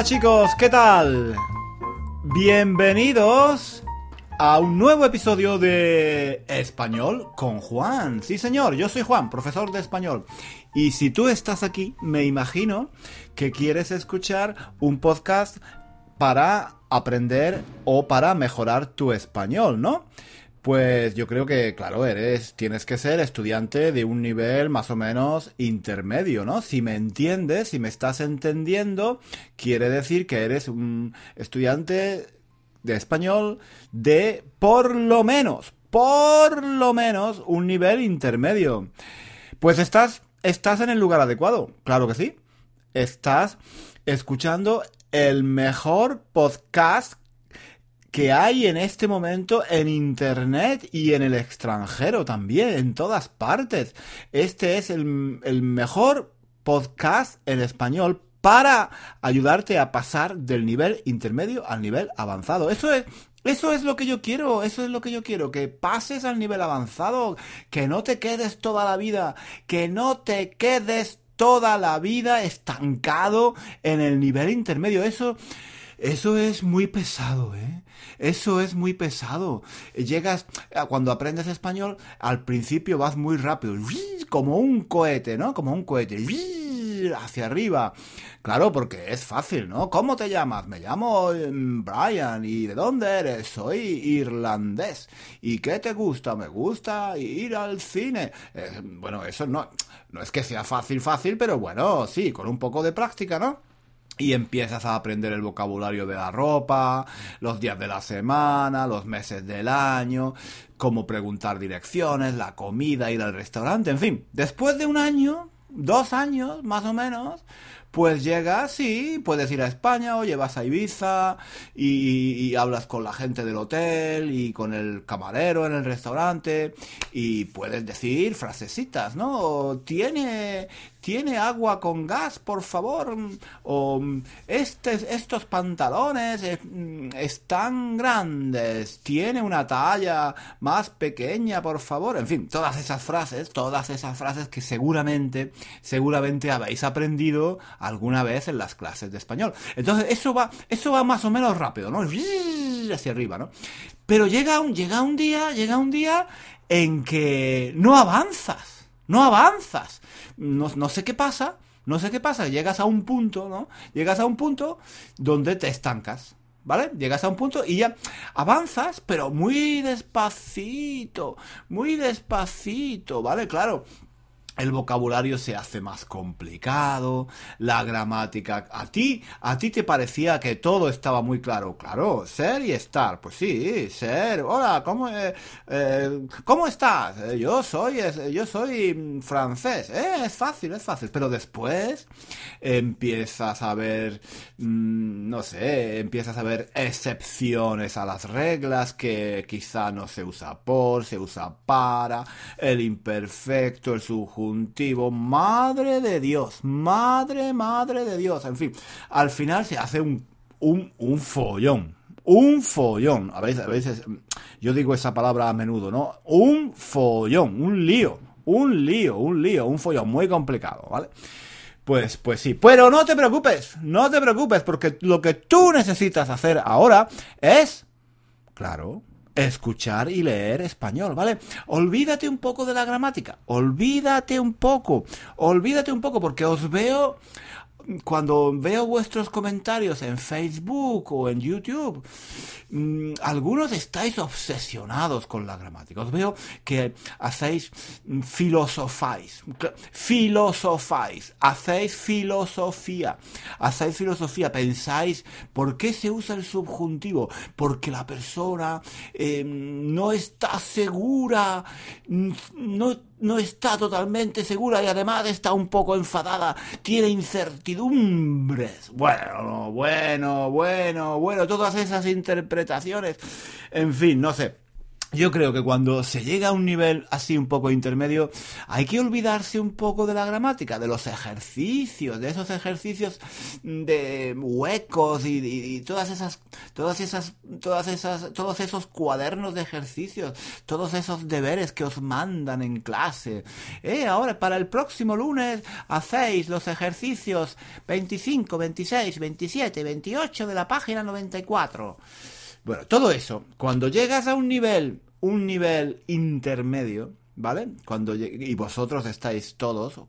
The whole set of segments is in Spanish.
Hola chicos, ¿qué tal? Bienvenidos a un nuevo episodio de Español con Juan. Sí señor, yo soy Juan, profesor de español. Y si tú estás aquí, me imagino que quieres escuchar un podcast para aprender o para mejorar tu español, ¿no? Pues yo creo que, claro, eres, tienes que ser estudiante de un nivel más o menos intermedio, ¿no? Si me entiendes, si me estás entendiendo, quiere decir que eres un estudiante de español de por lo menos, por lo menos un nivel intermedio. Pues estás, estás en el lugar adecuado, claro que sí. Estás escuchando el mejor podcast que hay en este momento en Internet y en el extranjero también, en todas partes. Este es el, mejor podcast en español para ayudarte a pasar del nivel intermedio al nivel avanzado. Eso es, eso es lo que yo quiero, eso es lo que yo quiero, que pases al nivel avanzado, que no te quedes toda la vida, que no te quedes toda la vida estancado en el nivel intermedio. Eso, eso es muy pesado, ¿eh? Eso es muy pesado. Llegas, cuando aprendes español, al principio vas muy rápido, como un cohete, ¿no? Como un cohete, hacia arriba. Claro, porque es fácil, ¿no? ¿Cómo te llamas? Me llamo mm, Brian. ¿Y de dónde eres? Soy irlandés. ¿Y qué te gusta? Me gusta ir al cine. Eh, bueno, eso no, no es que sea fácil, fácil, pero bueno, sí, con un poco de práctica, ¿no? Y empiezas a aprender el vocabulario de la ropa, los días de la semana, los meses del año, cómo preguntar direcciones, la comida, ir al restaurante, en fin. Después de un año, dos años más o menos, pues llegas y puedes ir a España o llevas a Ibiza y, hablas con la gente del hotel y con el camarero en el restaurante y puedes decir frasecitas, ¿no? Tiene, tiene agua con gas, por favor. O este, estos pantalones están grandes. Tiene una talla más pequeña, por favor. En fin, todas esas frases, todas esas frases que seguramente, seguramente habéis aprendido alguna vez en las clases de español. Entonces, eso va, eso va más o menos rápido, ¿no? Hacia arriba, ¿no? Pero llega un, llega un día, llega un día en que no avanzas, no avanzas. No, no sé qué pasa, no sé qué pasa, llegas a un punto, ¿no? Llegas a un punto donde te estancas. ¿Vale? Llegas a un punto y ya avanzas, pero muy despacito, muy despacito, ¿vale? Claro, el vocabulario se hace más complicado, la gramática. A ti, a ti te parecía que todo estaba muy claro. Claro, ser y estar. Pues sí, ser. Hola, ¿cómo, eh, eh, ¿cómo estás? Eh, yo soy, yo soy francés. es fácil, es fácil. Pero después empiezas a ver, mm, no sé, empiezas a ver excepciones a las reglas que quizá no se usa por, se usa para, el imperfecto, el subjuntivo Madre de Dios, madre, madre de Dios. En fin, al final se hace un, un, un follón. Un follón. A veces, a veces, yo digo esa palabra a menudo, ¿no? Un follón, un lío, un lío, un lío, un follón muy complicado, ¿vale? Pues, pues sí. Pero no te preocupes, no te preocupes, porque lo que tú necesitas hacer ahora es, claro, escuchar y leer español, ¿vale? Olvídate un poco de la gramática, olvídate un poco, olvídate un poco, porque os veo cuando veo vuestros comentarios en Facebook o en YouTube, mm, algunos estáis obsesionados con la gramática. Os veo que hacéis mm, filosofáis, filosofáis, hacéis filosofía, hacéis filosofía, pensáis, ¿por qué se usa el subjuntivo? Porque la persona em, no está segura, mm, no no está totalmente segura y además está un poco enfadada, tiene incertidumbres. Bueno, bueno, bueno, bueno, todas esas interpretaciones. En fin, no sé. Yo creo que cuando se llega a un nivel así un poco intermedio, hay que olvidarse un poco de la gramática, de los ejercicios, de esos ejercicios de huecos y, todas esas, todas esas, todas esas, todos esos cuadernos de ejercicios, todos esos deberes que os mandan en clase. Eh, ahora para el próximo lunes hacéis los ejercicios 25, 26, 27, 28 de la página 94. Bueno, todo eso, cuando llegas a un nivel, un nivel intermedio, ¿vale? Cuando y vosotros estáis todos,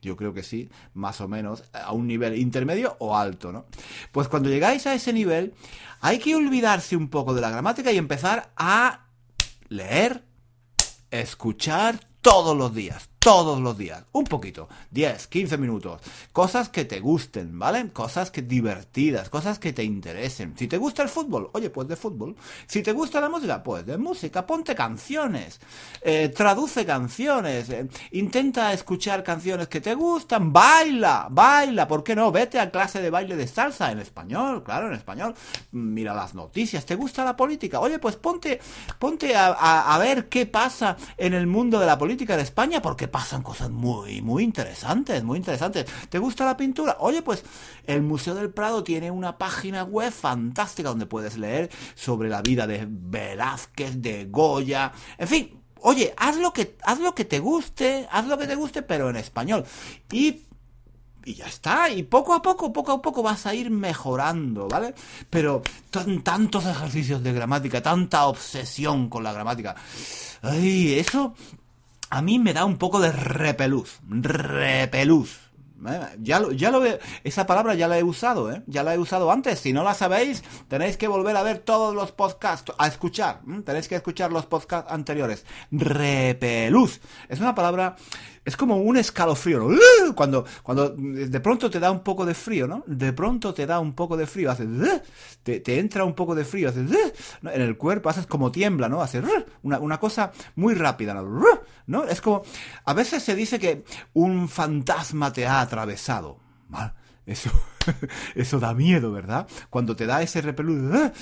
yo creo que sí, más o menos, a un nivel intermedio o alto, ¿no? Pues cuando llegáis a ese nivel, hay que olvidarse un poco de la gramática y empezar a leer, escuchar todos los días, todos los días, un poquito, 10, 15 minutos, cosas que te gusten, ¿vale? Cosas que divertidas, cosas que te interesen. Si te gusta el fútbol, oye, pues de fútbol. Si te gusta la música, pues de música, ponte canciones, eh, traduce canciones, eh, intenta escuchar canciones que te gustan, baila, baila, ¿por qué no? Vete a clase de baile de salsa en español, claro, en español. Mira las noticias, ¿te gusta la política? Oye, pues ponte, ponte a, a ver qué pasa en el mundo de la política de España, porque pasan cosas muy, muy interesantes, muy interesantes. ¿Te gusta la pintura? Oye, pues el Museo del Prado tiene una página web fantástica donde puedes leer sobre la vida de Velázquez, de Goya, en fin. Oye, haz lo que haz lo que te guste, haz lo que te guste, pero en español. Y y ya está, y poco a poco, poco a poco vas a ir mejorando, ¿vale? Pero tantos ejercicios de gramática, tanta obsesión con la gramática. Ay, eso a mí me da un poco de repelús. Repelús. ¿Eh? Ya lo, ya lo esa palabra ya la he usado, ¿eh? Ya la he usado antes. Si no la sabéis, tenéis que volver a ver todos los podcasts, a escuchar. Tenéis que escuchar los podcasts anteriores. Repelús. Es una palabra es como un escalofrío, ¿no? Cuando, cuando de pronto te da un poco de frío, ¿no? De pronto te da un poco de frío, haces, te, te entra un poco de frío, haces, en el cuerpo, haces como tiembla, ¿no? Haces una, una cosa muy rápida, ¿no? ¿no? Es como, a veces se dice que un fantasma te ha atravesado. Eso, eso da miedo, ¿verdad? Cuando te da ese repelús. ¡ah!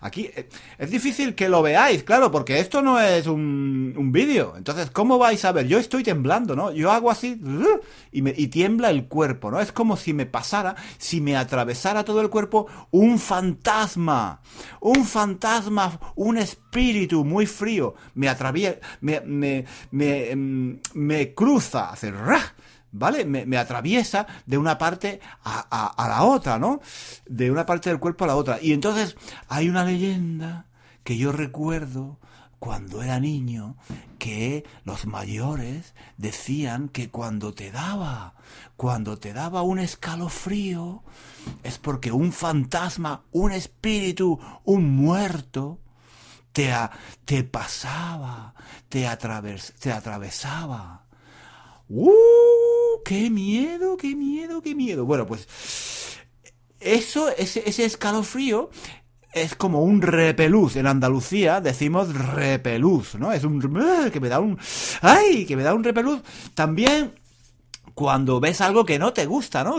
Aquí eh, es difícil que lo veáis, claro, porque esto no es un, un vídeo. Entonces, ¿cómo vais a ver? Yo estoy temblando, ¿no? Yo hago así ¡ah! y, me, y tiembla el cuerpo, ¿no? Es como si me pasara, si me atravesara todo el cuerpo un fantasma. Un fantasma, un espíritu muy frío. Me atraviesa, me, me, me, em, me, cruza, hace ¿vale? Me, atraviesa de una parte a, la otra, ¿no? De una parte del cuerpo a la otra. Y entonces hay una leyenda que yo recuerdo cuando era niño que los mayores decían que cuando te daba, cuando te daba un escalofrío, es porque un fantasma, un espíritu, un muerto, te, te pasaba, te, te atravesaba. ¡Uh! ¡Qué miedo, qué miedo, qué miedo! Bueno, pues eso, ese, ese escalofrío es como un repelús. En Andalucía decimos repelús, ¿no? Es un... que me da un... ¡Ay! que me da un repelús. También cuando ves algo que no te gusta, ¿no?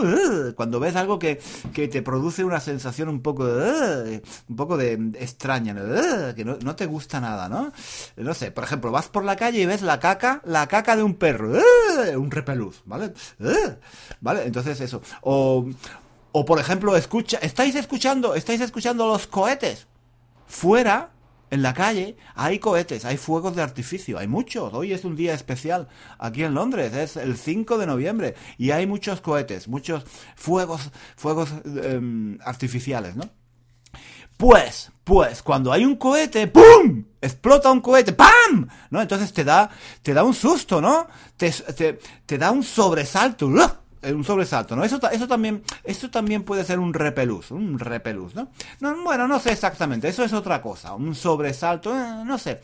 Cuando ves algo que, que te produce una sensación un poco un poco de extraña, ¿no? que no, no, te gusta nada, ¿no? No sé, por ejemplo, vas por la calle y ves la caca, la caca de un perro, un repelús, ¿vale? ¿Vale? Entonces eso. O, o por ejemplo, escucha, estáis escuchando, estáis escuchando los cohetes fuera en la calle hay cohetes, hay fuegos de artificio, hay muchos. Hoy es un día especial aquí en Londres, es el 5 de noviembre y hay muchos cohetes, muchos fuegos, fuegos em, artificiales, ¿no? Pues, pues, cuando hay un cohete, ¡pum! Explota un cohete, ¡pam! ¿No? Entonces te da, te da un susto, ¿no? Te, te, te da un sobresalto, eh, un sobresalto, ¿no? Eso, eso también, esto también puede ser un repelús, un repelús, ¿no? ¿no? Bueno, no sé exactamente, eso es otra cosa, un sobresalto, eh, no sé,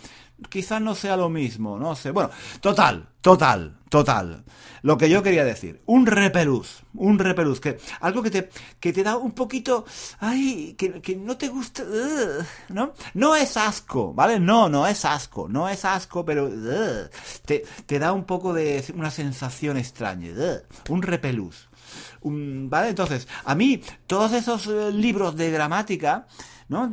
quizás no sea lo mismo, no sé. Bueno, total, total, total. Lo que yo quería decir, un repelús, un repelús, que algo que te, que te da un poquito, ay, que, que no te gusta, ¿no? No es asco, ¿vale? No, no es asco, no es asco, pero te, te, da un poco de una sensación extraña, un repelús. ¿Vale? Entonces, a mí, todos esos eh, libros de gramática, ¿no?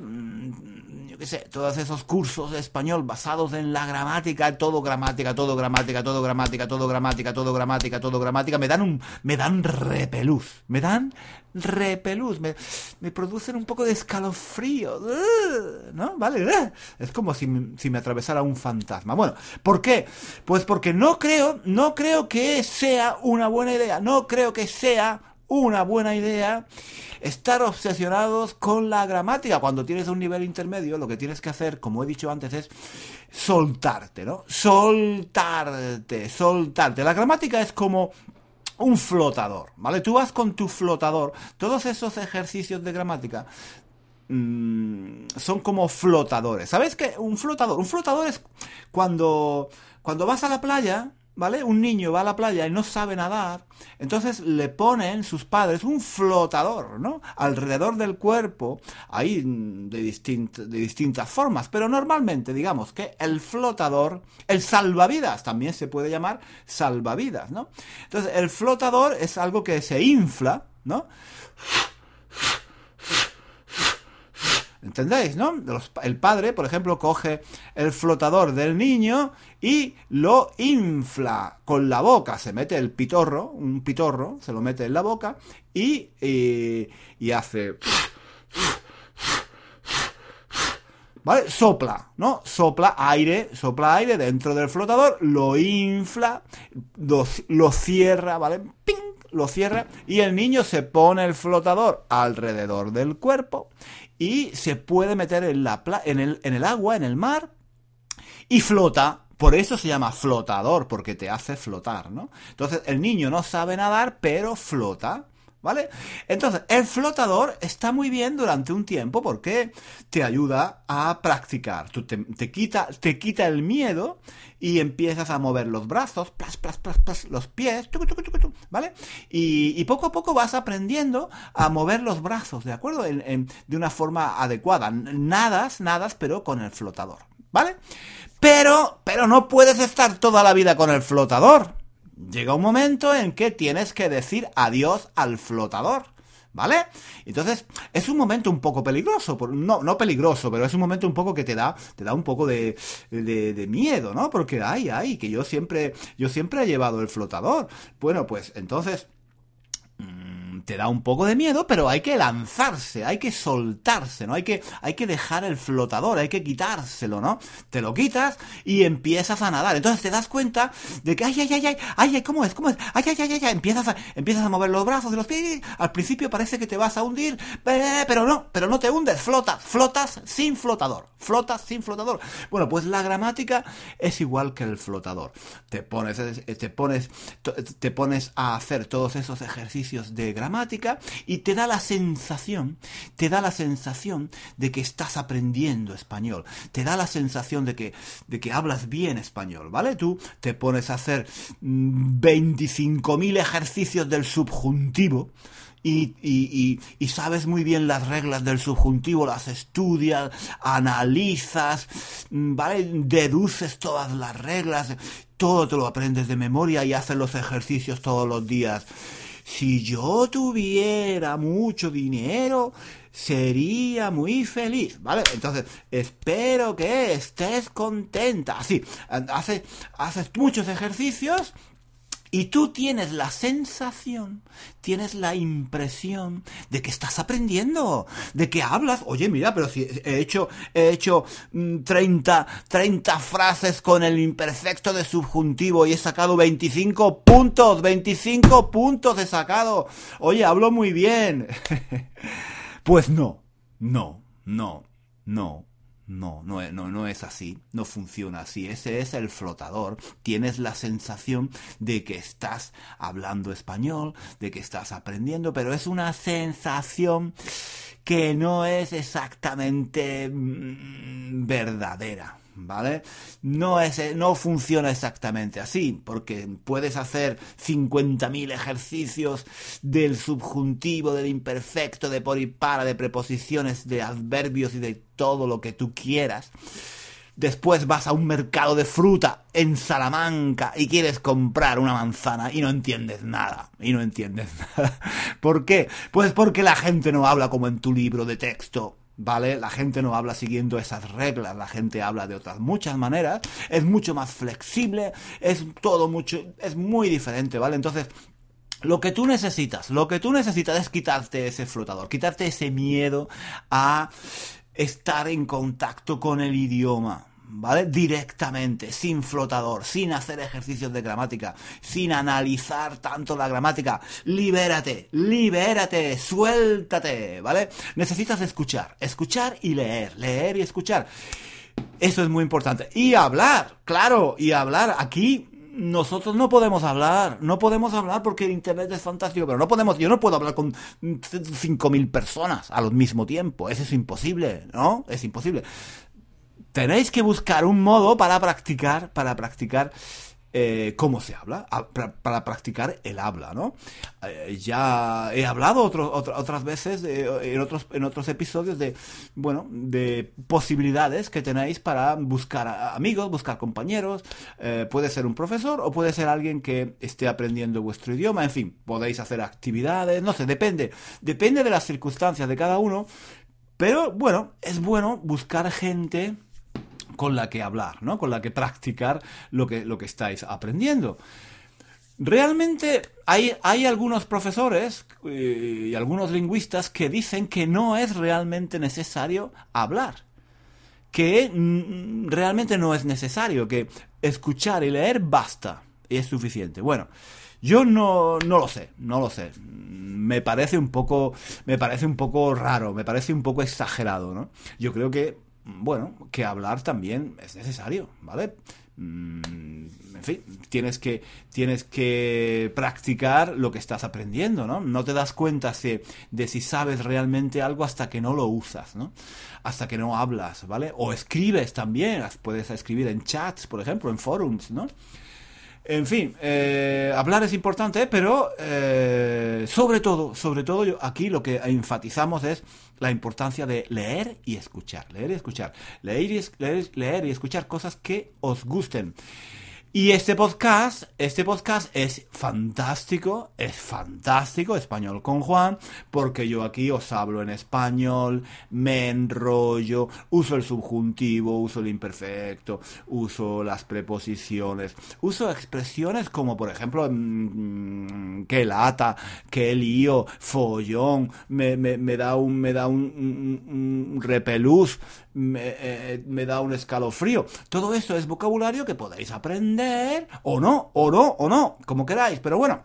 qué sé, todos esos cursos de español basados en la gramática, todo gramática, todo gramática, todo gramática, todo gramática, todo gramática, todo gramática, me dan un, me dan repelús, me dan repelús, me, me producen un poco de escalofrío, ¿no? Vale, es como si, si me atravesara un fantasma. Bueno, ¿por qué? Pues porque no creo, no creo que sea una buena idea, no creo que sea una buena idea estar obsesionados con la gramática. Cuando tienes un nivel intermedio, lo que tienes que hacer, como he dicho antes, es soltarte, ¿no? Soltarte, soltarte. La gramática es como un flotador, ¿vale? Tú vas con tu flotador. Todos esos ejercicios de gramática mm, son como flotadores. ¿Sabes qué? Un flotador. Un flotador es cuando, cuando vas a la playa ¿vale? Un niño va a la playa y no sabe nadar, entonces le ponen sus padres un flotador, ¿no? Alrededor del cuerpo, ahí de, de distintas formas, pero normalmente digamos que el flotador, el salvavidas, también se puede llamar salvavidas, ¿no? Entonces el flotador es algo que se infla, ¿no? ¿Entendéis, no? el padre, por ejemplo, coge el flotador del niño y lo infla con la boca. Se mete el pitorro, un pitorro, se lo mete en la boca y, y, hace... ¿Vale? Sopla, ¿no? Sopla aire, sopla aire dentro del flotador, lo infla, lo, lo cierra, ¿vale? ¡Ping! Lo cierra y el niño se pone el flotador alrededor del cuerpo y se puede meter en, la en, el, en el agua, en el mar, y flota. Por eso se llama flotador, porque te hace flotar, ¿no? Entonces, el niño no sabe nadar, pero flota. ¿Vale? Entonces, el flotador está muy bien durante un tiempo porque te ayuda a practicar. Tú te, quita, te quita el miedo y empiezas a mover los brazos, plas, plas, plas, plas los pies, ¿vale? Y, poco a poco vas aprendiendo a mover los brazos, ¿de acuerdo? de una forma adecuada. Nadas, nadas, pero con el flotador, ¿vale? Pero, pero no puedes estar toda la vida con el flotador llega un momento en que tienes que decir adiós al flotador. ¿Vale? Entonces, es un momento un poco peligroso, no, no peligroso, pero es un momento un poco que te da, te da un poco de, de, miedo, ¿no? Porque, ay, ay, que yo siempre, yo siempre he llevado el flotador. Bueno, pues entonces, te da un poco de miedo, pero hay que lanzarse, hay que soltarse, ¿no? Hay que, hay que dejar el flotador, hay que quitárselo, ¿no? Te lo quitas y empiezas a nadar. Entonces te das cuenta de que, ay, ay, ay, ay, ay, ¿cómo es? ¿Cómo es? Ay, ay, ay, ay, ay, empiezas a, empiezas a mover los brazos de los pies. Al principio parece que te vas a hundir, pero no, pero no te hundes, flotas, flotas sin flotador, flotas sin flotador. Bueno, pues la gramática es igual que el flotador. Te pones, te pones, te pones a hacer todos esos ejercicios de gramática y te da la sensación, te da la sensación de que estás aprendiendo español, te da la sensación de que, de que hablas bien español, ¿vale? Tú te pones a hacer 25.000 mm, ejercicios del subjuntivo, y, y, y, sabes muy bien las reglas del subjuntivo, las estudias, analizas, mm, ¿vale? Deduces todas las reglas, todo te lo aprendes de memoria y haces los ejercicios todos los días si yo tuviera mucho dinero, sería muy feliz, ¿vale? Entonces, espero que estés contenta. Así, haces, haces muchos ejercicios y tú tienes la sensación, tienes la impresión de que estás aprendiendo, de que hablas. Oye, mira, pero si he hecho, he hecho 30, mm, 30 frases con el imperfecto de subjuntivo y he sacado 25 puntos, 25 puntos he sacado. Oye, hablo muy bien. pues no, no, no, no. No, no, no, no es así, no funciona así. Ese es el flotador. Tienes la sensación de que estás hablando español, de que estás aprendiendo, pero es una sensación que no es exactamente mm, verdadera. ¿Vale? No, es, no funciona exactamente así, porque puedes hacer 50.000 ejercicios del subjuntivo, del imperfecto, de por y para, de preposiciones, de adverbios y de todo lo que tú quieras. Después vas a un mercado de fruta en Salamanca y quieres comprar una manzana y no entiendes nada. Y no entiendes nada. ¿Por qué? Pues porque la gente no habla como en tu libro de texto ¿vale? La gente no habla siguiendo esas reglas, la gente habla de otras muchas maneras, es mucho más flexible, es todo mucho, es muy diferente, ¿vale? Entonces, lo que tú necesitas, lo que tú necesitas es quitarte ese flotador, quitarte ese miedo a estar en contacto con el idioma. ¿Vale? Directamente, sin flotador, sin hacer ejercicios de gramática, sin analizar tanto la gramática. Libérate, libérate, suéltate, ¿vale? Necesitas escuchar, escuchar y leer, leer y escuchar. Eso es muy importante. Y hablar, claro, y hablar aquí nosotros no podemos hablar, no podemos hablar porque el internet es fantástico, pero no podemos, yo no puedo hablar con 5.000 personas al mismo tiempo, eso es imposible, ¿no? Es imposible. Tenéis que buscar un modo para practicar, para practicar eh, cómo se habla, para, practicar el habla, ¿no? Eh, ya he hablado otras veces en, otros, en otros episodios de, bueno, de posibilidades que tenéis para buscar amigos, buscar compañeros, eh, puede ser un profesor o puede ser alguien que esté aprendiendo vuestro idioma, en fin, podéis hacer actividades, no sé, depende, depende de las circunstancias de cada uno, pero bueno, es bueno buscar gente con la que hablar, ¿no? Con la que practicar lo que, lo que estáis aprendiendo. Realmente hay, hay algunos profesores eh, y algunos lingüistas que dicen que no es realmente necesario hablar, que realmente no es necesario, que escuchar y leer basta y es suficiente. Bueno, yo no, no lo sé, no lo sé. Me parece un poco, me parece un poco raro, me parece un poco exagerado, ¿no? Yo creo que bueno, que hablar también es necesario, ¿vale? Mm, en fin, tienes que, tienes que practicar lo que estás aprendiendo, ¿no? No te das cuenta de si sabes realmente algo hasta que no lo usas, ¿no? Hasta que no hablas, ¿vale? O escribes también, puedes escribir en chats, por ejemplo, en forums, ¿no? En fin, eh, hablar es importante, pero eh, sobre todo, sobre todo aquí lo que enfatizamos es la importancia de leer y escuchar, leer y escuchar, leer y, leer, leer y escuchar cosas que os gusten. Y este podcast, este podcast es fantástico, es fantástico, español con Juan, porque yo aquí os hablo en español, me enrollo, uso el subjuntivo, uso el imperfecto, uso las preposiciones, uso expresiones como por ejemplo mmm, que lata, que lío, follón, me, me, me da un, me da un, repelús, me, eh, me da un escalofrío. Todo esto es vocabulario que podéis aprender o no, o no, o no, como queráis, pero bueno,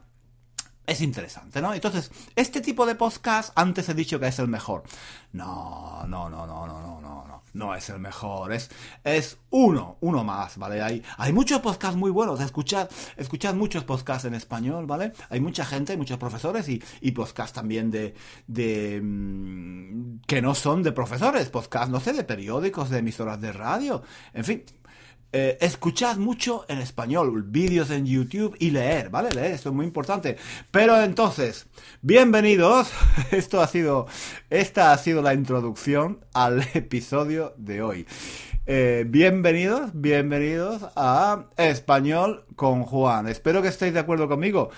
es interesante, ¿no? Entonces, este tipo de podcast, antes he dicho que es el mejor. No, no, no, no, no, no, no, no. No es el mejor, es, es uno, uno más, ¿vale? Hay, hay muchos podcasts muy buenos, escuchad, escuchad muchos podcasts en español, ¿vale? Hay mucha gente, muchos profesores y, y podcasts también de, de mm, que no son de profesores, podcasts, no sé, de periódicos, de emisoras de radio, en fin, eh, escuchad mucho en español, vídeos en YouTube y leer, ¿vale? Leer, esto es muy importante. Pero entonces, bienvenidos. Esto ha sido, esta ha sido la introducción al episodio de hoy. Eh, bienvenidos, bienvenidos a Español con Juan. Espero que estéis de acuerdo conmigo.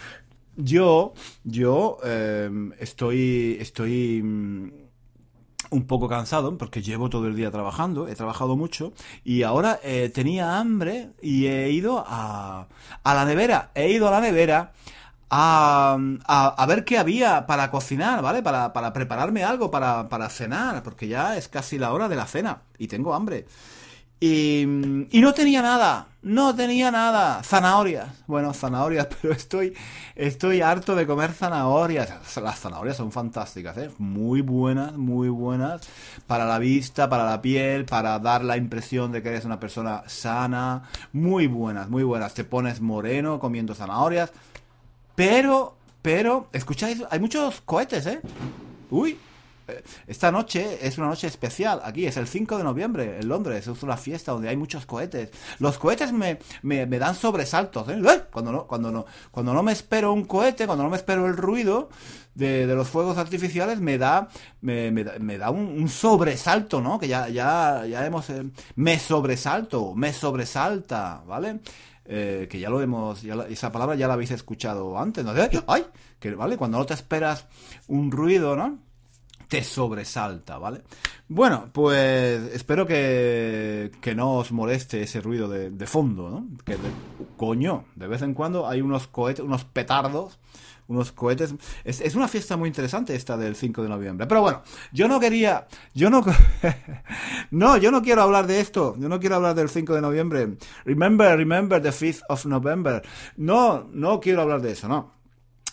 Yo, yo eh, estoy, estoy mm, un poco cansado porque llevo todo el día trabajando, he trabajado mucho y ahora eh, tenía hambre y he ido a, a la nevera, he ido a la nevera a, a, ver qué había para cocinar, ¿vale? Para, para prepararme algo para, para cenar, porque ya es casi la hora de la cena y tengo hambre. Y, y, no tenía nada, no tenía nada. Zanahorias. Bueno, zanahorias, pero estoy, estoy harto de comer zanahorias. Las zanahorias son fantásticas, ¿eh? Muy buenas, muy buenas. Para la vista, para la piel, para dar la impresión de que eres una persona sana. Muy buenas, muy buenas. Te pones moreno comiendo zanahorias. Pero, pero, escucháis, hay muchos cohetes, ¿eh? Uy, esta noche es una noche especial. Aquí es el 5 de noviembre en Londres. Es una fiesta donde hay muchos cohetes. Los cohetes me, me, dan sobresaltos. ¿eh? Cuando, no, cuando, no, cuando no me espero un cohete, cuando no me espero el ruido de, los fuegos artificiales, me da, me, me da, un, sobresalto, ¿no? Que ya, ya, ya hemos... Eh, me sobresalto, me sobresalta, ¿vale? Eh, que ya lo hemos, esa palabra ya la habéis escuchado antes, ¿no? ¡Ay! Que, ¿vale? Cuando no te esperas un ruido, ¿no? Te sobresalta, ¿vale? Bueno, pues espero que, que no os moleste ese ruido de, fondo, ¿no? Que de, coño, de vez en cuando hay unos cohetes, unos petardos unos cohetes. Es, es, una fiesta muy interesante esta del 5 de noviembre. Pero bueno, yo no quería, yo no, no, yo no quiero hablar de esto. Yo no quiero hablar del 5 de noviembre. Remember, remember the 5th of November. No, no quiero hablar de eso, no.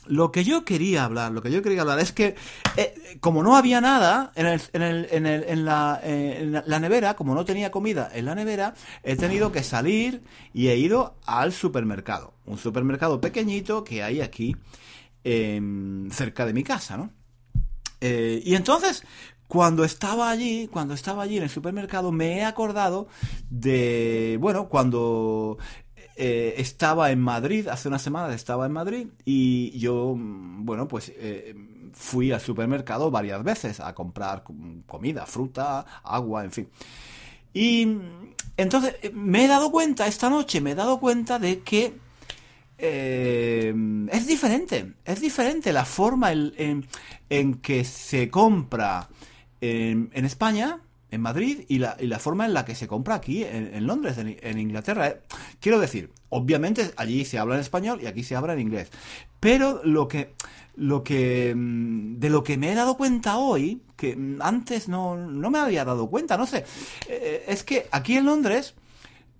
Lo que yo quería hablar, lo que yo quería hablar es que, eh, como no había nada en, el, en, el, en, el, en, la, eh, en, la, nevera, como no tenía comida en la nevera, he tenido que salir y he ido al supermercado. Un supermercado pequeñito que hay aquí eh, cerca de mi casa, ¿no? Eh, y entonces, cuando estaba allí, cuando estaba allí en el supermercado, me he acordado de, bueno, cuando eh, estaba en Madrid, hace unas semanas estaba en Madrid y yo, bueno, pues eh, fui al supermercado varias veces a comprar comida, fruta, agua, en fin. Y entonces me he dado cuenta, esta noche me he dado cuenta de que eh, es diferente, es diferente la forma en, en, que se compra en, en España, en Madrid, y la, y la, forma en la que se compra aquí, en, Londres, en, Inglaterra. Eh, quiero decir, obviamente allí se habla en español y aquí se habla en inglés. Pero lo que, lo que, mm, de lo que me he dado cuenta hoy, que antes no, no me había dado cuenta, no sé, eh, es que aquí en Londres,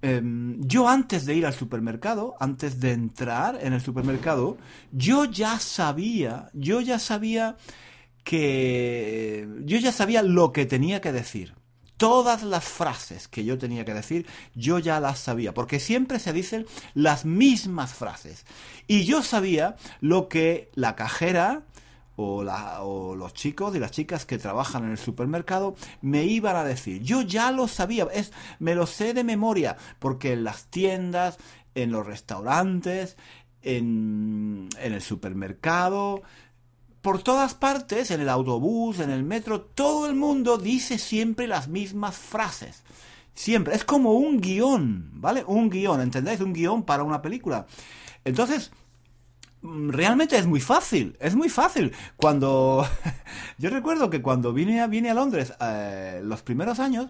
Em, yo antes de ir al supermercado, antes de entrar en el supermercado, yo ya sabía, yo ya sabía que, yo ya sabía lo que tenía que decir. Todas las frases que yo tenía que decir, yo ya las sabía, porque siempre se dicen las mismas frases. Y yo sabía lo que la cajera o, la, o, los chicos y las chicas que trabajan en el supermercado me iban a decir. Yo ya lo sabía, es, me lo sé de memoria, porque en las tiendas, en los restaurantes, en, en el supermercado, por todas partes, en el autobús, en el metro, todo el mundo dice siempre las mismas frases. Siempre. Es como un guion, ¿vale? Un guion, ¿entendéis? Un guion para una película. Entonces, Mm, realmente es muy fácil, es muy fácil. Cuando yo recuerdo que cuando vine a, vine a Londres eh, los primeros años,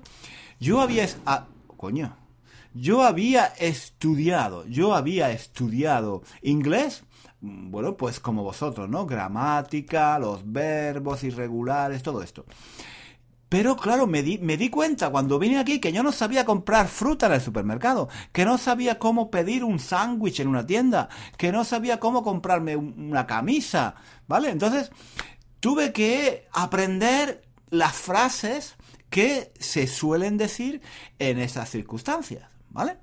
yo había ah, coño, yo había estudiado, yo había estudiado inglés, bueno, pues como vosotros, ¿no? Gramática, los verbos irregulares, todo esto. Pero claro, me di, me di cuenta cuando vine aquí que yo no sabía comprar fruta en el supermercado, que no sabía cómo pedir un sándwich en una tienda, que no sabía cómo comprarme una camisa, ¿vale? Entonces, tuve que aprender las frases que se suelen decir en esas circunstancias, ¿vale?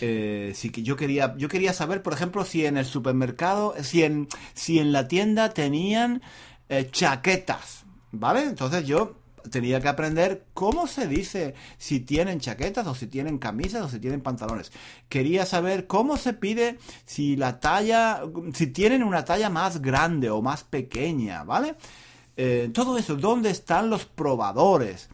Eh, sí que yo quería, yo quería saber, por ejemplo, si en el supermercado, si en, si en la tienda tenían eh, chaquetas, ¿vale? Entonces yo tenía que aprender cómo se dice si tienen chaquetas o si tienen camisas o si tienen pantalones. Quería saber cómo se pide si la talla, si tienen una talla más grande o más pequeña, ¿vale? Eh, todo eso, ¿dónde están los probadores?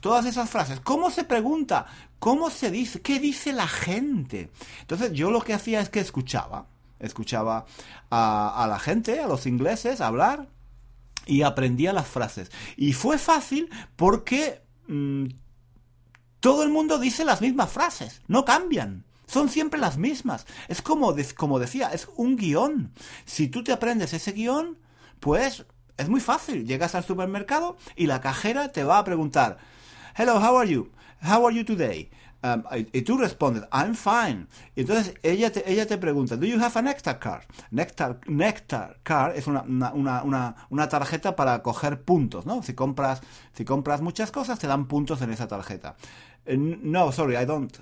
Todas esas frases, ¿cómo se pregunta? ¿Cómo se dice? ¿Qué dice la gente? Entonces yo lo que hacía es que escuchaba, escuchaba a, la gente, a los ingleses hablar y aprendía las frases. Y fue fácil porque mmm, todo el mundo dice las mismas frases, no cambian. Son siempre las mismas. Es como, como decía, es un guion. Si tú te aprendes ese guion, pues es muy fácil. Llegas al supermercado y la cajera te va a preguntar, Hello, how are you? How are you today? Um, y, tú respondes, I'm fine. Entonces ella te, ella te pregunta, ¿Do you have a Nectar card? Nectar, Nectar card es una, una, una, una, tarjeta para coger puntos, ¿no? Si compras, si compras muchas cosas, te dan puntos en esa tarjeta. Eh, no, sorry, I don't.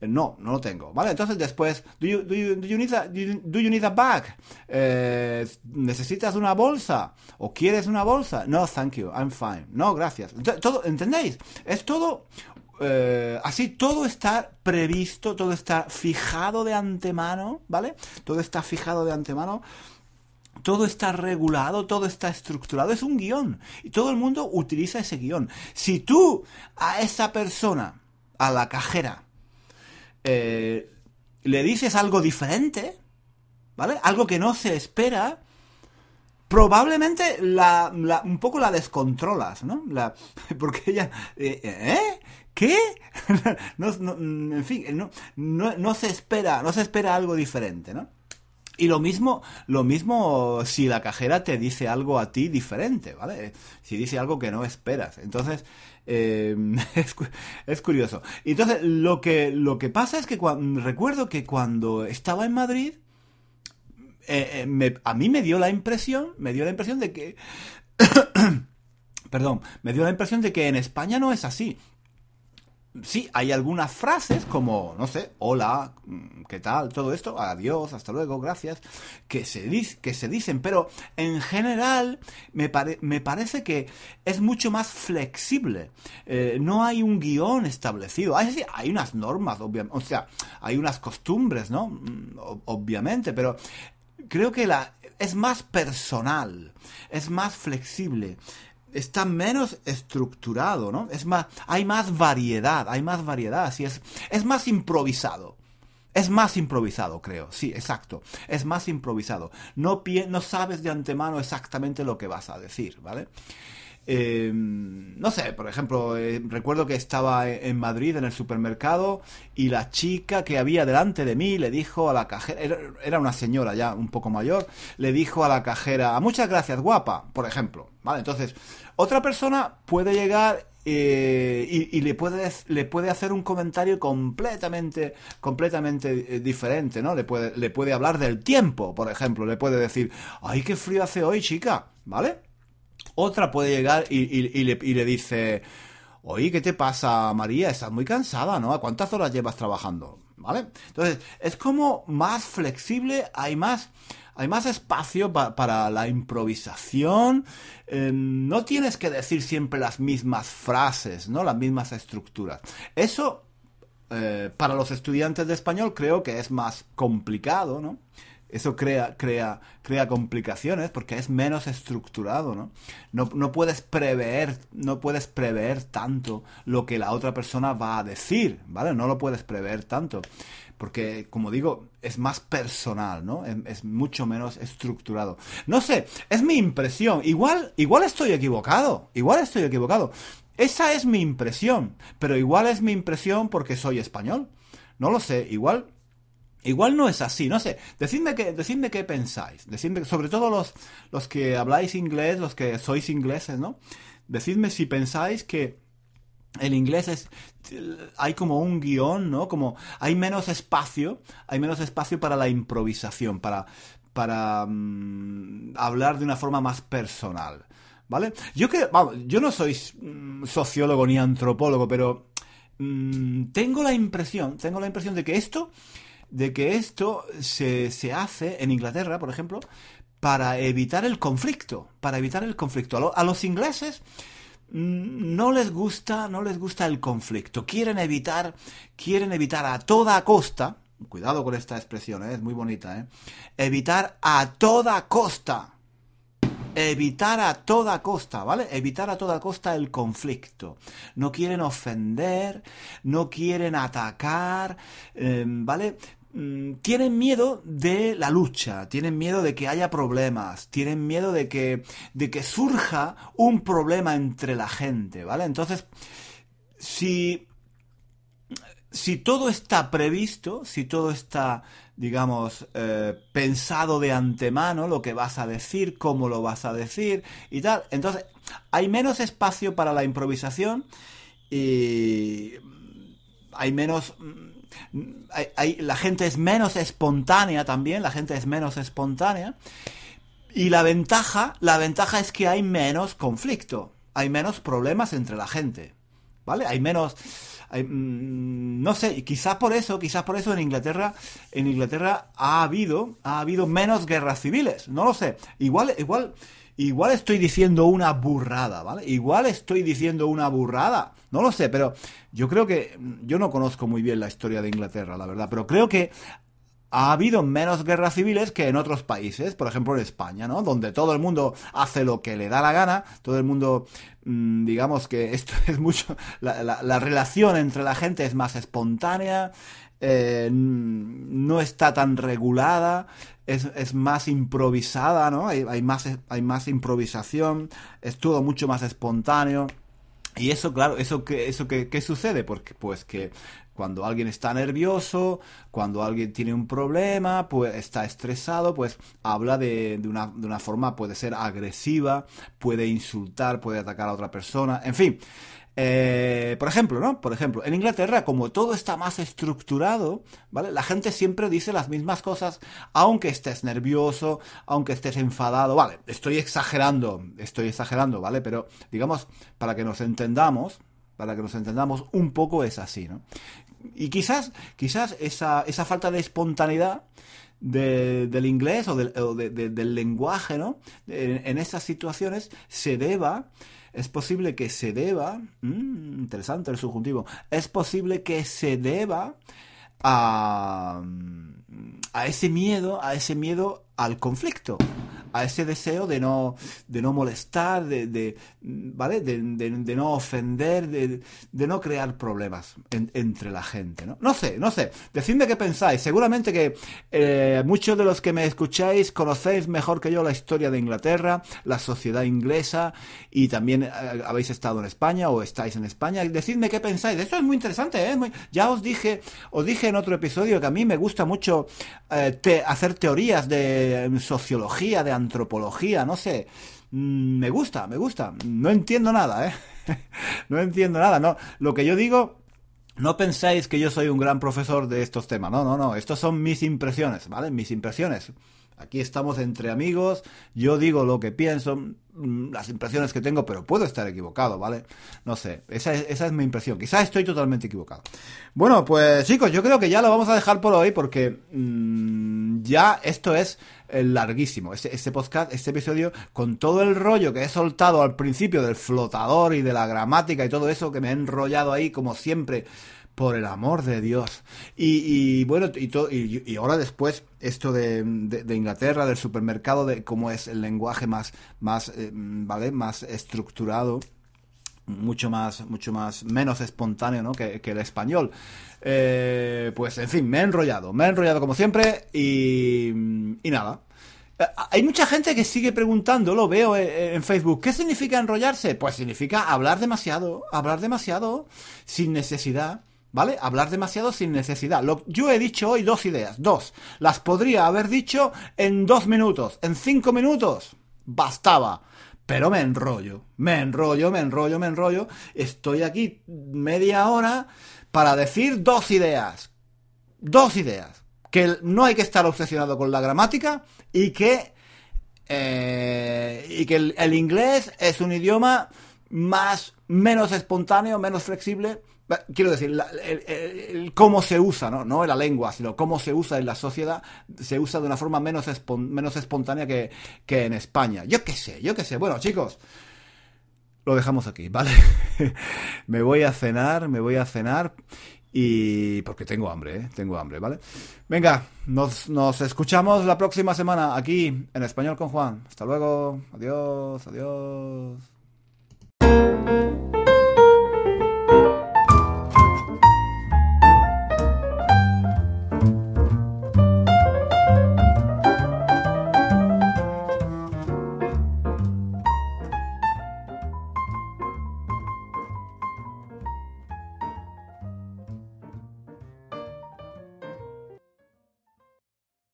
Eh, no, no lo tengo, ¿vale? Entonces después, ¿do you, do you, do you, need, a, do you need a bag? Eh, ¿Necesitas una bolsa? ¿O quieres una bolsa? No, thank you, I'm fine. No, gracias. Todo, ¿Entendéis? Es todo eh, así todo está previsto, todo está fijado de antemano, ¿vale? Todo está fijado de antemano. Todo está regulado, todo está estructurado, es un guion. Y todo el mundo utiliza ese guion. Si tú a esa persona, a la cajera, eh, le dices algo diferente, ¿vale? Algo que no se espera, probablemente la, un poco la descontrolas, ¿no? Porque ella, eh, ¿eh? ¿Qué? no, en fin, no, no, se espera, no se espera algo diferente, ¿no? Y lo mismo, lo mismo si la cajera te dice algo a ti diferente, ¿vale? Si dice algo que no esperas. Entonces, eh, es, curioso. Entonces, lo que, lo que pasa es que recuerdo que cuando estaba en Madrid, eh, eh, a mí me dio la impresión, me dio la impresión de que... perdón, me dio la impresión de que en España no es así sí, hay algunas frases como, no sé, hola, mm, ¿qué tal? Todo esto, adiós, hasta luego, gracias, que se, que se dicen, pero en general me, me parece que es mucho más flexible. Eh, no hay un guion establecido. Hay, hay unas normas, obviamente, o sea, hay unas costumbres, ¿no? Mm, obviamente, pero creo que la, es más personal, es más flexible está menos estructurado, ¿no? Es más, hay más variedad, hay más variedad, así es, es más improvisado. Es más improvisado, creo. Sí, exacto. Es más improvisado. No, no sabes de antemano exactamente lo que vas a decir, ¿vale? Em, no sé, por ejemplo, eh, recuerdo que estaba en Madrid en el supermercado y la chica que había delante de mí le dijo a la cajera, era, una señora ya un poco mayor, le dijo a la cajera, muchas gracias, guapa, por ejemplo. ¿Vale? Entonces, otra persona puede llegar eh, y, le, puede, hacer un comentario completamente, completamente eh, diferente, ¿no? Le puede, le puede hablar del tiempo, por ejemplo. Le puede decir, ay, qué frío hace hoy, chica, ¿vale? Otra puede llegar y, le, y le dice, oye, ¿qué te pasa, María? Estás muy cansada, ¿no? ¿A cuántas horas llevas trabajando? ¿Vale? Entonces, es como más flexible, hay más hay más espacio para la improvisación. Em, no tienes que decir siempre las mismas frases, ¿no? Las mismas estructuras. Eso, eh, para los estudiantes de español, creo que es más complicado, ¿no? Eso crea, crea, crea complicaciones porque es menos estructurado, ¿no? ¿no? No puedes prever, no puedes prever tanto lo que la otra persona va a decir, ¿vale? No lo puedes prever tanto porque, como digo, es más personal, ¿no? Es, mucho menos estructurado. No sé, es mi impresión. Igual, igual estoy equivocado, igual estoy equivocado. Esa es mi impresión, pero igual es mi impresión porque soy español. No lo sé, igual Igual no es así, no sé. Decidme qué, decidme qué pensáis. Decidme, sobre todo los, los que habláis inglés, los que sois ingleses, ¿no? Decidme si pensáis que el inglés es hay como un guion, ¿no? Como hay menos espacio, hay menos espacio para la improvisación, para para mm, hablar de una forma más personal, ¿vale? Yo que vamos, yo no soy mm, sociólogo ni antropólogo, pero mm, tengo la impresión, tengo la impresión de que esto de que esto se, se hace en Inglaterra, por ejemplo, para evitar el conflicto, para evitar el conflicto. a los ingleses no les gusta, no les gusta el conflicto. Quieren evitar, quieren evitar a toda costa, cuidado con esta expresión, ¿eh? es muy bonita, ¿eh? evitar a toda costa. Evitar a toda costa, ¿vale? Evitar a toda costa el conflicto. No quieren ofender, no quieren atacar, eh, ¿vale? Mm, tienen miedo de la lucha, tienen miedo de que haya problemas, tienen miedo de que, de que surja un problema entre la gente, ¿vale? Entonces, si, si todo está previsto, si todo está, digamos, eh, pensado de antemano, lo que vas a decir, cómo lo vas a decir y tal, entonces hay menos espacio para la improvisación y hay menos la gente es menos espontánea también, la gente es menos espontánea. Y la ventaja, la ventaja es que hay menos conflicto, hay menos problemas entre la gente, ¿vale? Hay menos, mm, no sé, quizás por eso, quizás por eso en Inglaterra, en Inglaterra ha habido, ha habido menos guerras civiles, no lo sé. Igual, igual, igual estoy diciendo una burrada, ¿vale? Igual estoy diciendo una burrada, no lo sé, pero yo creo que yo no conozco muy bien la historia de Inglaterra, la verdad, pero creo que ha habido menos guerras civiles que en otros países, por ejemplo en España, ¿no? Donde todo el mundo hace lo que le da la gana, todo el mundo, mm, digamos que esto es mucho, la, relación entre la gente es más espontánea, eh, no está tan regulada, es, más improvisada, ¿no? Hay, más, hay más improvisación, es todo mucho más espontáneo. Y eso, claro, eso que, eso que, ¿qué sucede? Porque, pues que cuando alguien está nervioso, cuando alguien tiene un problema, pues está estresado, pues habla de, de, una, de una forma, puede ser agresiva, puede insultar, puede atacar a otra persona, en fin. Eh, por ejemplo, ¿no? Por ejemplo, en Inglaterra, como todo está más estructurado, ¿vale? La gente siempre dice las mismas cosas, aunque estés nervioso, aunque estés enfadado, ¿vale? Estoy exagerando, estoy exagerando, ¿vale? Pero, digamos, para que nos entendamos, para que nos entendamos, un poco es así, ¿no? Y quizás, quizás esa, esa falta de espontaneidad del inglés o, del, lenguaje, ¿no? En, en, esas situaciones se deba, es posible que se deba, mm, interesante el subjuntivo, es posible que se deba a, a ese miedo, a ese miedo al conflicto, a ese deseo de no, de no molestar, de, de ¿vale? De, de, no ofender, de, no crear problemas entre la gente, ¿no? No sé, no sé. Decidme qué pensáis. Seguramente que eh, muchos de los que me escucháis conocéis mejor que yo la historia de Inglaterra, la sociedad inglesa y también eh, habéis estado en España o estáis en España. Decidme qué pensáis. Esto es muy interesante, ¿eh? Ya os dije, os dije en otro episodio que a mí me gusta mucho eh, hacer teorías de sociología, de antropología, no sé. Mm, me gusta, me gusta. No entiendo nada, ¿eh? no entiendo nada, no. Lo que yo digo, no pensáis que yo soy un gran profesor de estos temas, no, no, no. Estos son mis impresiones, ¿vale? Mis impresiones. Aquí estamos entre amigos, yo digo lo que pienso, mm, las impresiones que tengo, pero puedo estar equivocado, ¿vale? No sé, esa es, esa es mi impresión. Quizás estoy totalmente equivocado. Bueno, pues chicos, yo creo que ya lo vamos a dejar por hoy porque mm, ya esto es larguísimo. Este, podcast, este episodio, con todo el rollo que he soltado al principio del flotador y de la gramática y todo eso que me he enrollado ahí como siempre por el amor de Dios. Y, bueno, y, y, ahora después, esto de, Inglaterra, del supermercado, de cómo es el lenguaje más, más, eh, ¿vale? Más estructurado mucho más, mucho más, menos espontáneo, ¿no? que, el español. Eh, pues, en fin, me he enrollado, me he enrollado como siempre y, y nada. Eh, hay mucha gente que sigue preguntando, lo veo en Facebook, ¿qué significa enrollarse? Pues significa hablar demasiado, hablar demasiado, sin necesidad. ¿Vale? Hablar demasiado sin necesidad. Lo, yo he dicho hoy dos ideas. Dos. Las podría haber dicho en dos minutos. En cinco minutos. Bastaba. Pero me enrollo. Me enrollo, me enrollo, me enrollo. Estoy aquí media hora para decir dos ideas. Dos ideas. Que no hay que estar obsesionado con la gramática y que, eh, y que el inglés es un idioma más, menos espontáneo, menos flexible quiero decir, cómo se usa, ¿no? no la lengua, sino cómo se usa en la sociedad, se usa de una forma menos, menos espontánea que, que en España. Yo qué sé, yo qué sé. Bueno, chicos, lo dejamos aquí, ¿vale? me voy a cenar, me voy a cenar y porque tengo hambre, ¿eh? Tengo hambre, ¿vale? Venga, nos, nos escuchamos la próxima semana aquí en Español con Juan. Hasta luego, adiós, adiós.